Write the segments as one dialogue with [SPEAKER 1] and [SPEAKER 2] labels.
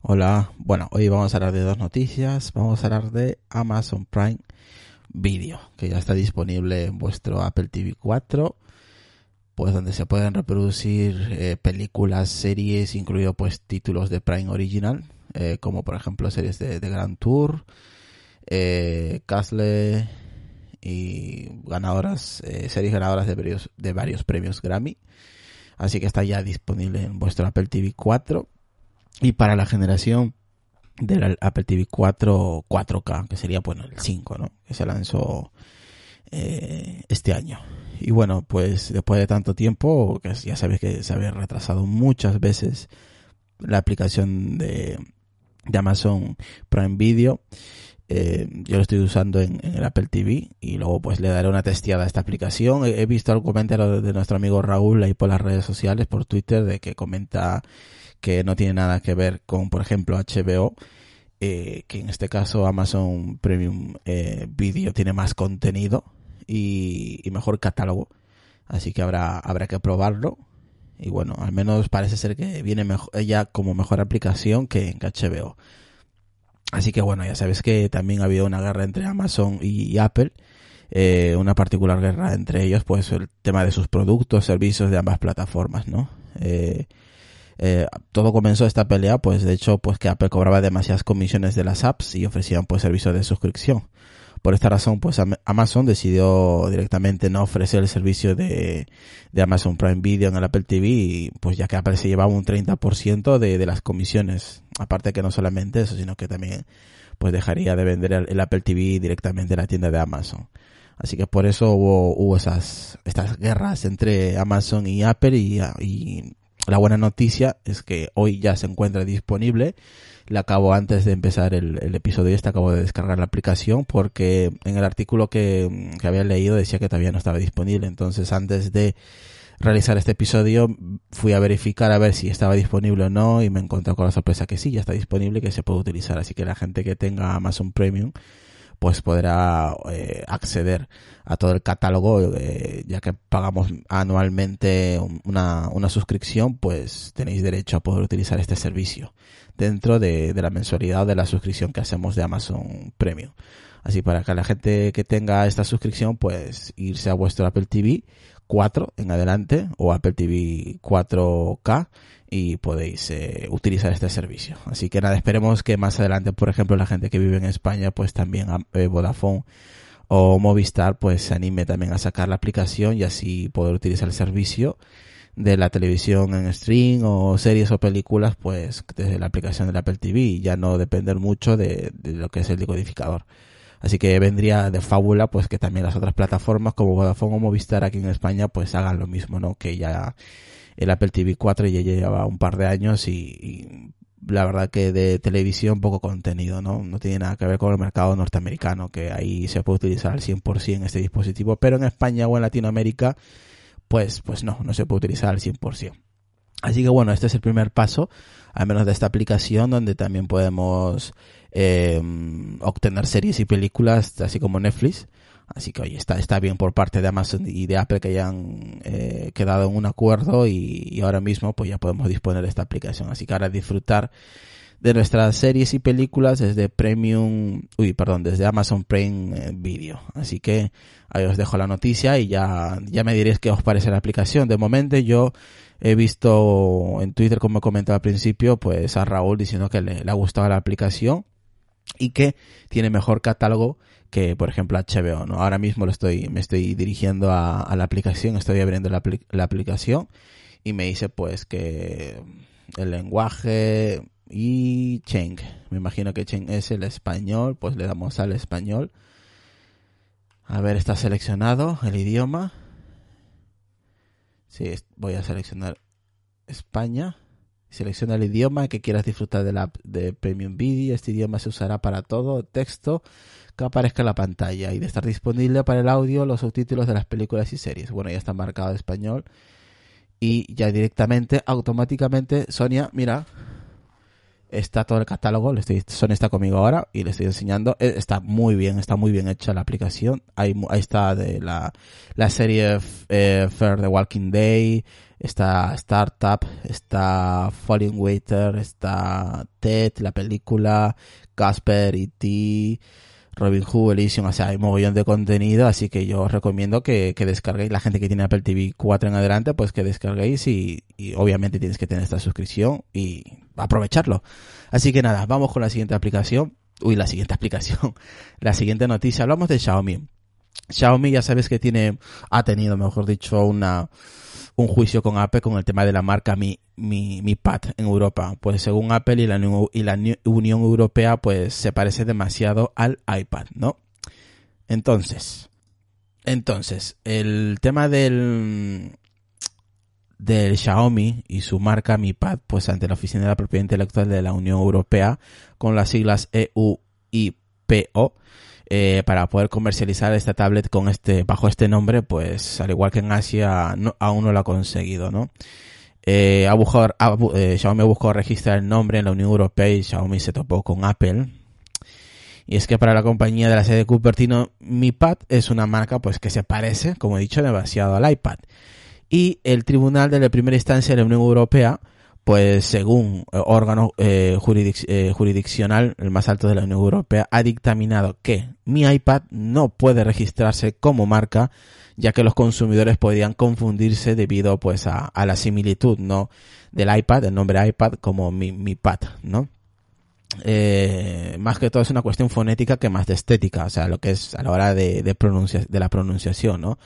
[SPEAKER 1] Hola, bueno, hoy vamos a hablar de dos noticias. Vamos a hablar de Amazon Prime Video, que ya está disponible en vuestro Apple TV 4, pues donde se pueden reproducir eh, películas, series, incluido pues títulos de Prime Original, eh, como por ejemplo series de, de Grand Tour, eh, Castle y ganadoras, series ganadoras de varios, de varios premios Grammy. Así que está ya disponible en vuestro Apple TV 4 y para la generación del Apple TV 4 4K, que sería bueno el 5, ¿no? Que se lanzó eh, este año. Y bueno, pues después de tanto tiempo, que ya sabéis que se había retrasado muchas veces la aplicación de, de Amazon Prime Video. Eh, yo lo estoy usando en, el Apple TV y luego pues le daré una testeada a esta aplicación. He, he visto algún comentario de nuestro amigo Raúl ahí por las redes sociales, por Twitter, de que comenta que no tiene nada que ver con, por ejemplo, HBO, eh, que en este caso Amazon Premium eh, Video tiene más contenido y, mejor catálogo. Así que habrá, habrá que probarlo. Y bueno, al menos parece ser que viene mejor, ella como mejor aplicación que en HBO. Así que bueno, ya sabes que también ha habido una guerra entre Amazon y, y Apple. Eh, una particular guerra entre ellos, pues el tema de sus productos, servicios de ambas plataformas, ¿no? Eh, eh, todo comenzó esta pelea, pues de hecho, pues que Apple cobraba demasiadas comisiones de las apps y ofrecían pues servicios de suscripción. Por esta razón, pues Amazon decidió directamente no ofrecer el servicio de, de Amazon Prime Video en el Apple TV, pues ya que Apple se llevaba un 30% de, de las comisiones. Aparte que no solamente eso, sino que también pues dejaría de vender el, el Apple TV directamente en la tienda de Amazon. Así que por eso hubo, hubo esas, estas guerras entre Amazon y Apple y, y la buena noticia es que hoy ya se encuentra disponible. La acabo antes de empezar el, episodio este, acabo de descargar la aplicación porque en el artículo que, que había leído decía que todavía no estaba disponible. Entonces antes de realizar este episodio fui a verificar a ver si estaba disponible o no y me encontré con la sorpresa que sí, ya está disponible y que se puede utilizar. Así que la gente que tenga Amazon Premium pues podrá eh, acceder a todo el catálogo, eh, ya que pagamos anualmente una, una suscripción, pues tenéis derecho a poder utilizar este servicio dentro de, de la mensualidad de la suscripción que hacemos de Amazon Premium. Así para que la gente que tenga esta suscripción, pues irse a vuestro Apple TV 4 en adelante o Apple TV 4K y podéis eh, utilizar este servicio. Así que nada, esperemos que más adelante, por ejemplo, la gente que vive en España, pues también eh, Vodafone o Movistar, pues se anime también a sacar la aplicación y así poder utilizar el servicio de la televisión en stream o series o películas, pues desde la aplicación del Apple TV ya no depender mucho de, de lo que es el decodificador. Así que vendría de fábula pues que también las otras plataformas como Vodafone o Movistar aquí en España pues hagan lo mismo, ¿no? Que ya el Apple TV 4 ya lleva un par de años y, y, la verdad que de televisión poco contenido, ¿no? No tiene nada que ver con el mercado norteamericano, que ahí se puede utilizar al 100% este dispositivo, pero en España o en Latinoamérica pues, pues no, no se puede utilizar al 100%. Así que bueno, este es el primer paso, al menos de esta aplicación, donde también podemos eh, obtener series y películas, así como Netflix. Así que oye, está, está bien por parte de Amazon y de Apple que hayan eh, quedado en un acuerdo y, y, ahora mismo pues ya podemos disponer de esta aplicación. Así que ahora disfrutar de nuestras series y películas desde Premium, uy, perdón, desde Amazon Prime Video. Así que ahí os dejo la noticia y ya, ya me diréis qué os parece la aplicación. De momento yo he visto en Twitter, como comentaba al principio, pues a Raúl diciendo que le, le ha gustado la aplicación y que tiene mejor catálogo que por ejemplo HBO, ¿no? Ahora mismo lo estoy, me estoy dirigiendo a, la aplicación, estoy abriendo la, la, aplicación y me dice pues que el lenguaje y Cheng, me imagino que Cheng es el español, pues le damos al español. A ver, está seleccionado el idioma. Sí, voy a seleccionar España. Selecciona el idioma que quieras disfrutar de la de Premium Video. Este idioma se usará para todo texto que aparezca en la pantalla y de estar disponible para el audio los subtítulos de las películas y series. Bueno, ya está marcado en español y ya directamente, automáticamente, Sonia, mira, está todo el catálogo, le estoy, Sonia está conmigo ahora y le estoy enseñando, eh, está muy bien, está muy bien hecha la aplicación, ahí, ahí está de la, la serie eh, Fair The Walking Day, está Startup, está Falling Waiter, está Ted, la película, Casper y T, Robin Hood, Elysium, o sea, hay mogollón de contenido, así que yo os recomiendo que, que, descarguéis, la gente que tiene Apple TV 4 en adelante, pues que descarguéis y, y, obviamente tienes que tener esta suscripción y aprovecharlo. Así que nada, vamos con la siguiente aplicación, uy, la siguiente aplicación, la siguiente noticia, hablamos de Xiaomi. Xiaomi ya sabes que tiene, ha tenido, mejor dicho, una, un juicio con Apple con el tema de la marca Mi, Mi, Mi Pad en Europa. Pues según Apple y la, y la Unión Europea, pues se parece demasiado al iPad, ¿no? Entonces, entonces, el tema del, del Xiaomi y su marca Mi Pad, pues ante la Oficina de la Propiedad Intelectual de la Unión Europea, con las siglas EU y PO, eh, para poder comercializar esta tablet con este, bajo este nombre, pues al igual que en Asia, aún no lo ha conseguido, ¿no? Eh, ha buscado, eh, Xiaomi buscó registrar el nombre en la Unión Europea y Xiaomi se topó con Apple. Y es que para la compañía de la sede de Cupertino, Mi Pad es una marca pues que se parece, como he dicho, demasiado al iPad. Y el tribunal de la primera instancia de la Unión Europea pues según eh, órgano eh, eh, jurisdiccional, el más alto de la Unión Europea, ha dictaminado que mi iPad no puede registrarse como marca, ya que los consumidores podrían confundirse debido pues a, a la similitud, ¿no? Del iPad, el nombre iPad, como mi, mi pad, ¿no? Eh, más que todo es una cuestión fonética que más de estética, o sea, lo que es a la hora de, de, pronuncia de la pronunciación, ¿no?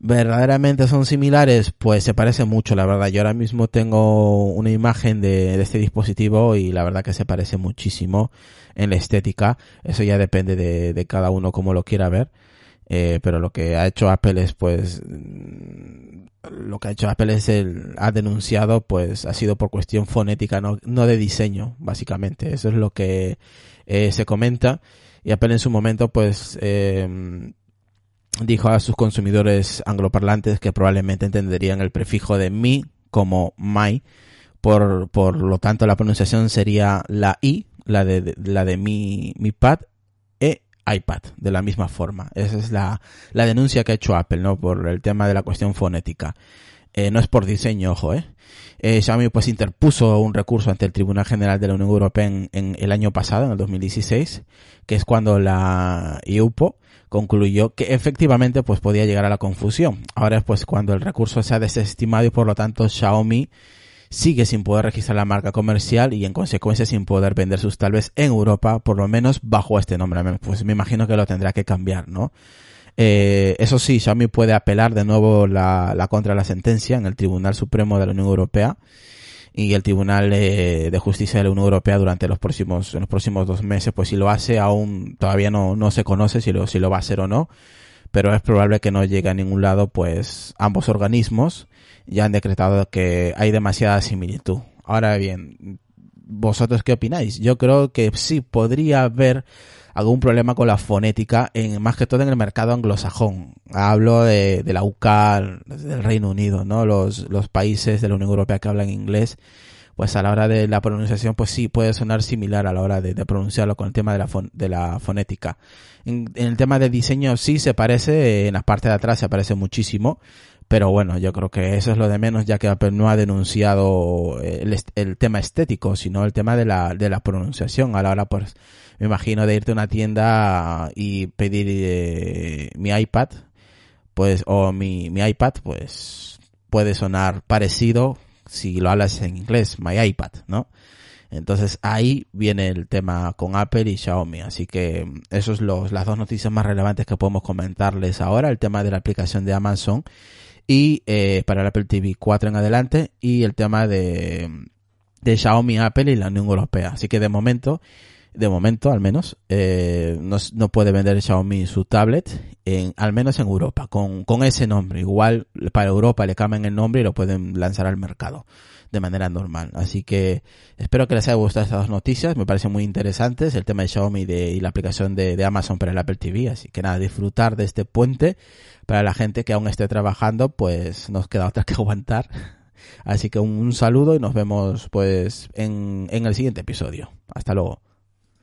[SPEAKER 1] Verdaderamente son similares, pues se parece mucho, la verdad. Yo ahora mismo tengo una imagen de, este dispositivo y la verdad que se parece muchísimo en la estética. Eso ya depende de, cada uno como lo quiera ver. Eh, pero lo que ha hecho Apple es pues lo que ha hecho Apple es el ha denunciado pues ha sido por cuestión fonética no, no de diseño básicamente eso es lo que eh, se comenta y Apple en su momento pues eh, dijo a sus consumidores angloparlantes que probablemente entenderían el prefijo de mi como my, por, por lo tanto la pronunciación sería la i, la de, la de mi, mi pad, e iPad, de la misma forma. Esa es la, la denuncia que ha hecho Apple, ¿no? Por el tema de la cuestión fonética. Eh, no es por diseño, ojo, ¿eh? Eh. Xiaomi pues interpuso un recurso ante el Tribunal General de la Unión Europea en, en, el año pasado, en el 2016, que es cuando la IUPO concluyó que efectivamente pues podía llegar a la confusión. Ahora es pues cuando el recurso se ha desestimado y por lo tanto Xiaomi sigue sin poder registrar la marca comercial y en consecuencia sin poder vender sus tablets en Europa, por lo menos bajo este nombre. Pues me imagino que lo tendrá que cambiar, ¿no? Eh, eso sí, Xiaomi puede apelar de nuevo la, contra la sentencia en el Tribunal Supremo de la Unión Europea y el Tribunal de Justicia de la Unión Europea durante los próximos, en los próximos dos meses, pues si lo hace aún todavía no, no se conoce si lo, si lo va a hacer o no, pero es probable que no llegue a ningún lado, pues ambos organismos ya han decretado que hay demasiada similitud. Ahora bien, ¿vosotros qué opináis? Yo creo que sí podría haber algún problema con la fonética, en, más que todo en el mercado anglosajón. Hablo de, de la UK, del Reino Unido, ¿no? Los, los países de la Unión Europea que hablan inglés, pues a la hora de la pronunciación, pues sí puede sonar similar a la hora de, pronunciarlo con el tema de la, fon, de la fonética. En, en, el tema de diseño sí se parece, en la parte de atrás se parece muchísimo, pero bueno, yo creo que eso es lo de menos, ya que Apple no ha denunciado el, el tema estético, sino el tema de la, de la pronunciación. A la hora, pues, me imagino de irte a una tienda y pedir eh, mi iPad, pues, o mi, mi iPad, pues, puede sonar parecido si lo hablas en inglés, my iPad, ¿no? Entonces ahí viene el tema con Apple y Xiaomi. Así que esos son los, las dos noticias más relevantes que podemos comentarles ahora. El tema de la aplicación de Amazon y eh, para el Apple TV 4 en adelante y el tema de, de Xiaomi, Apple y la Unión Europea. Así que de momento de momento al menos, eh, no, no, puede vender Xiaomi su tablet, en, al menos en Europa, con, con ese nombre. Igual para Europa le cambian el nombre y lo pueden lanzar al mercado de manera normal. Así que espero que les haya gustado estas noticias, me parecen muy interesantes, el tema de Xiaomi de, y la aplicación de, Amazon para el Apple TV. Así que nada, disfrutar de este puente para la gente que aún esté trabajando, pues nos queda otra que aguantar. Así que un, un saludo y nos vemos pues en, en el siguiente episodio. Hasta luego.